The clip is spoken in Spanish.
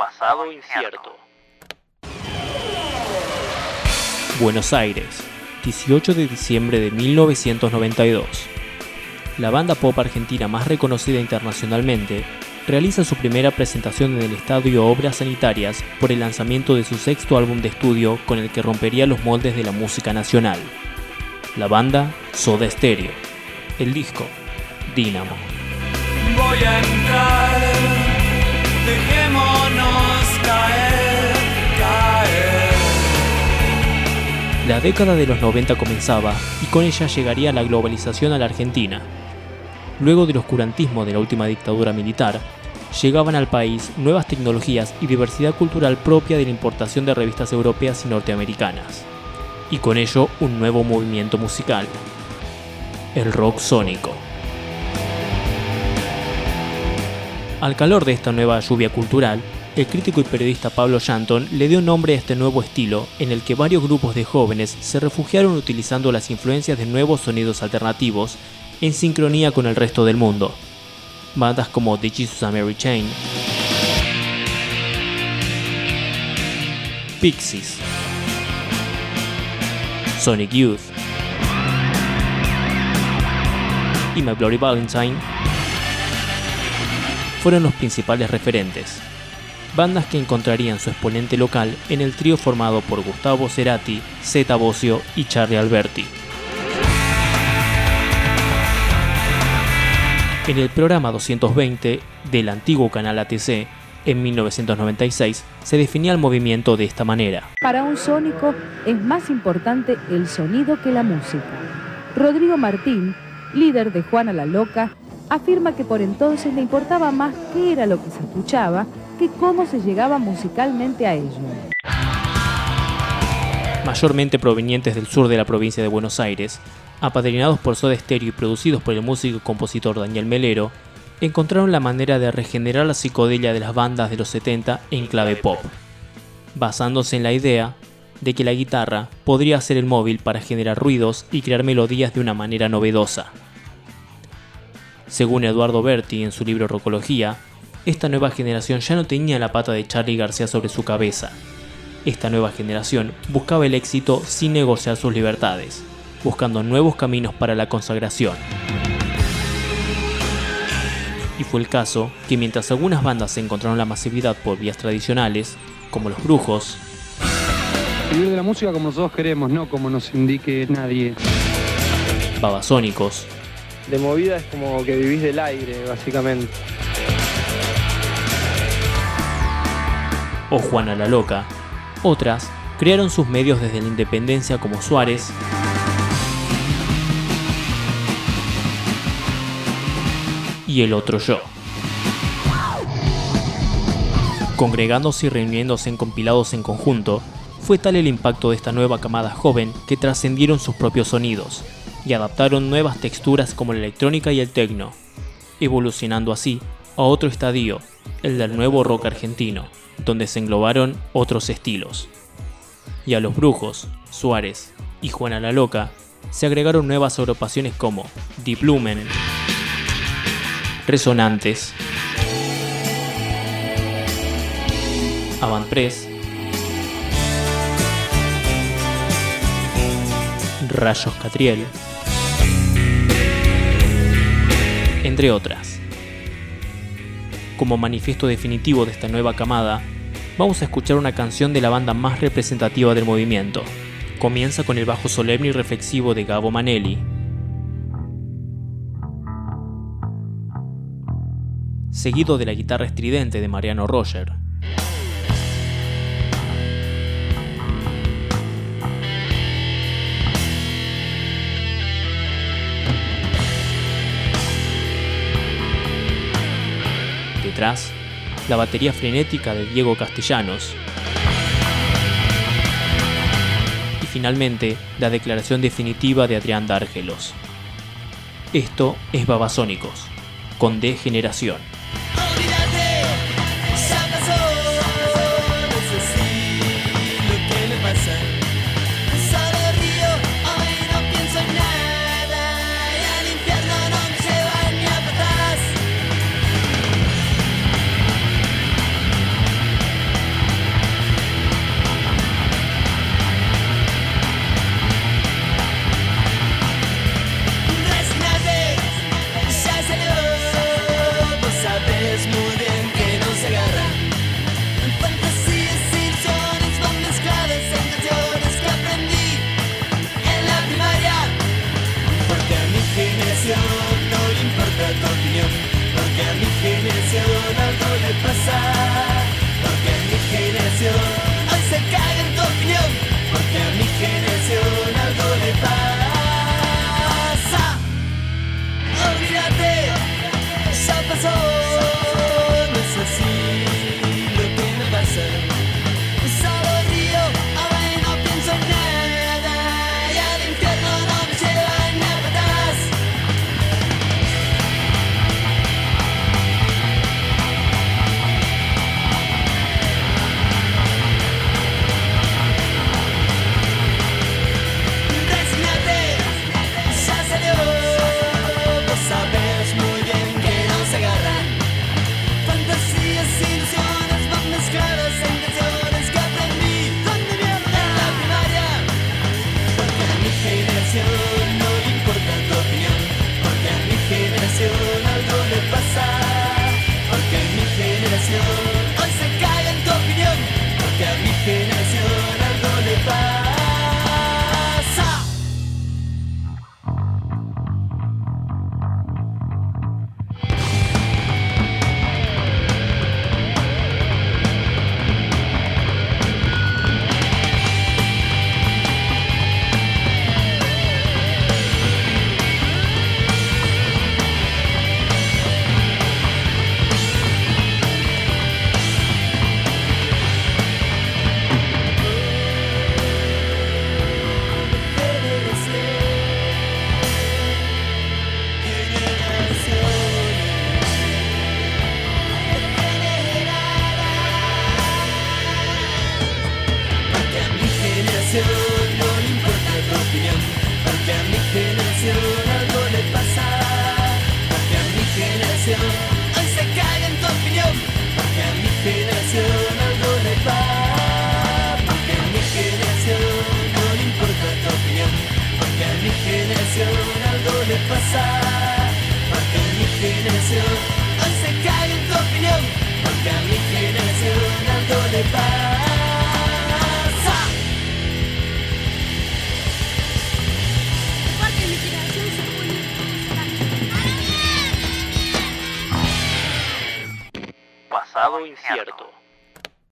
pasado incierto. Buenos Aires, 18 de diciembre de 1992. La banda pop argentina más reconocida internacionalmente realiza su primera presentación en el estadio Obras Sanitarias por el lanzamiento de su sexto álbum de estudio con el que rompería los moldes de la música nacional. La banda Soda Stereo. El disco Dynamo. La década de los 90 comenzaba y con ella llegaría la globalización a la Argentina. Luego del oscurantismo de la última dictadura militar, llegaban al país nuevas tecnologías y diversidad cultural propia de la importación de revistas europeas y norteamericanas. Y con ello un nuevo movimiento musical, el rock sónico. Al calor de esta nueva lluvia cultural, el crítico y periodista Pablo Shanton le dio nombre a este nuevo estilo en el que varios grupos de jóvenes se refugiaron utilizando las influencias de nuevos sonidos alternativos en sincronía con el resto del mundo. Bandas como The Jesus and Mary Chain, Pixies, Sonic Youth y My Bloody Valentine fueron los principales referentes. Bandas que encontrarían su exponente local en el trío formado por Gustavo Cerati, Zeta Bosio y Charlie Alberti. En el programa 220 del antiguo canal ATC, en 1996, se definía el movimiento de esta manera. Para un sónico es más importante el sonido que la música. Rodrigo Martín, líder de Juana la Loca, afirma que por entonces le importaba más qué era lo que se escuchaba cómo se llegaba musicalmente a ello. Mayormente provenientes del sur de la provincia de Buenos Aires, apadrinados por Soda Stereo y producidos por el músico y compositor Daniel Melero, encontraron la manera de regenerar la psicodelia de las bandas de los 70 en clave pop, basándose en la idea de que la guitarra podría ser el móvil para generar ruidos y crear melodías de una manera novedosa. Según Eduardo Berti en su libro Rocología, esta nueva generación ya no tenía la pata de Charlie García sobre su cabeza. Esta nueva generación buscaba el éxito sin negociar sus libertades, buscando nuevos caminos para la consagración. Y fue el caso que mientras algunas bandas encontraron la masividad por vías tradicionales, como los brujos, Vivir de la música como nosotros queremos, no como nos indique nadie. babasónicos, De movida es como que vivís del aire, básicamente. O Juana la Loca, otras crearon sus medios desde la independencia como Suárez, y el otro yo. Congregándose y reuniéndose en compilados en conjunto, fue tal el impacto de esta nueva camada joven que trascendieron sus propios sonidos y adaptaron nuevas texturas como la electrónica y el techno, evolucionando así a otro estadio, el del nuevo rock argentino, donde se englobaron otros estilos. Y a los brujos, Suárez y Juana la Loca se agregaron nuevas agrupaciones como Deep Lumen, Resonantes, Avant Press, Rayos Catriel, entre otras. Como manifiesto definitivo de esta nueva camada, vamos a escuchar una canción de la banda más representativa del movimiento. Comienza con el bajo solemne y reflexivo de Gabo Manelli. Seguido de la guitarra estridente de Mariano Roger. Detrás, la batería frenética de Diego Castellanos. Y finalmente, la declaración definitiva de Adrián Dárgelos. Esto es Babasónicos, con degeneración. to ピアルと。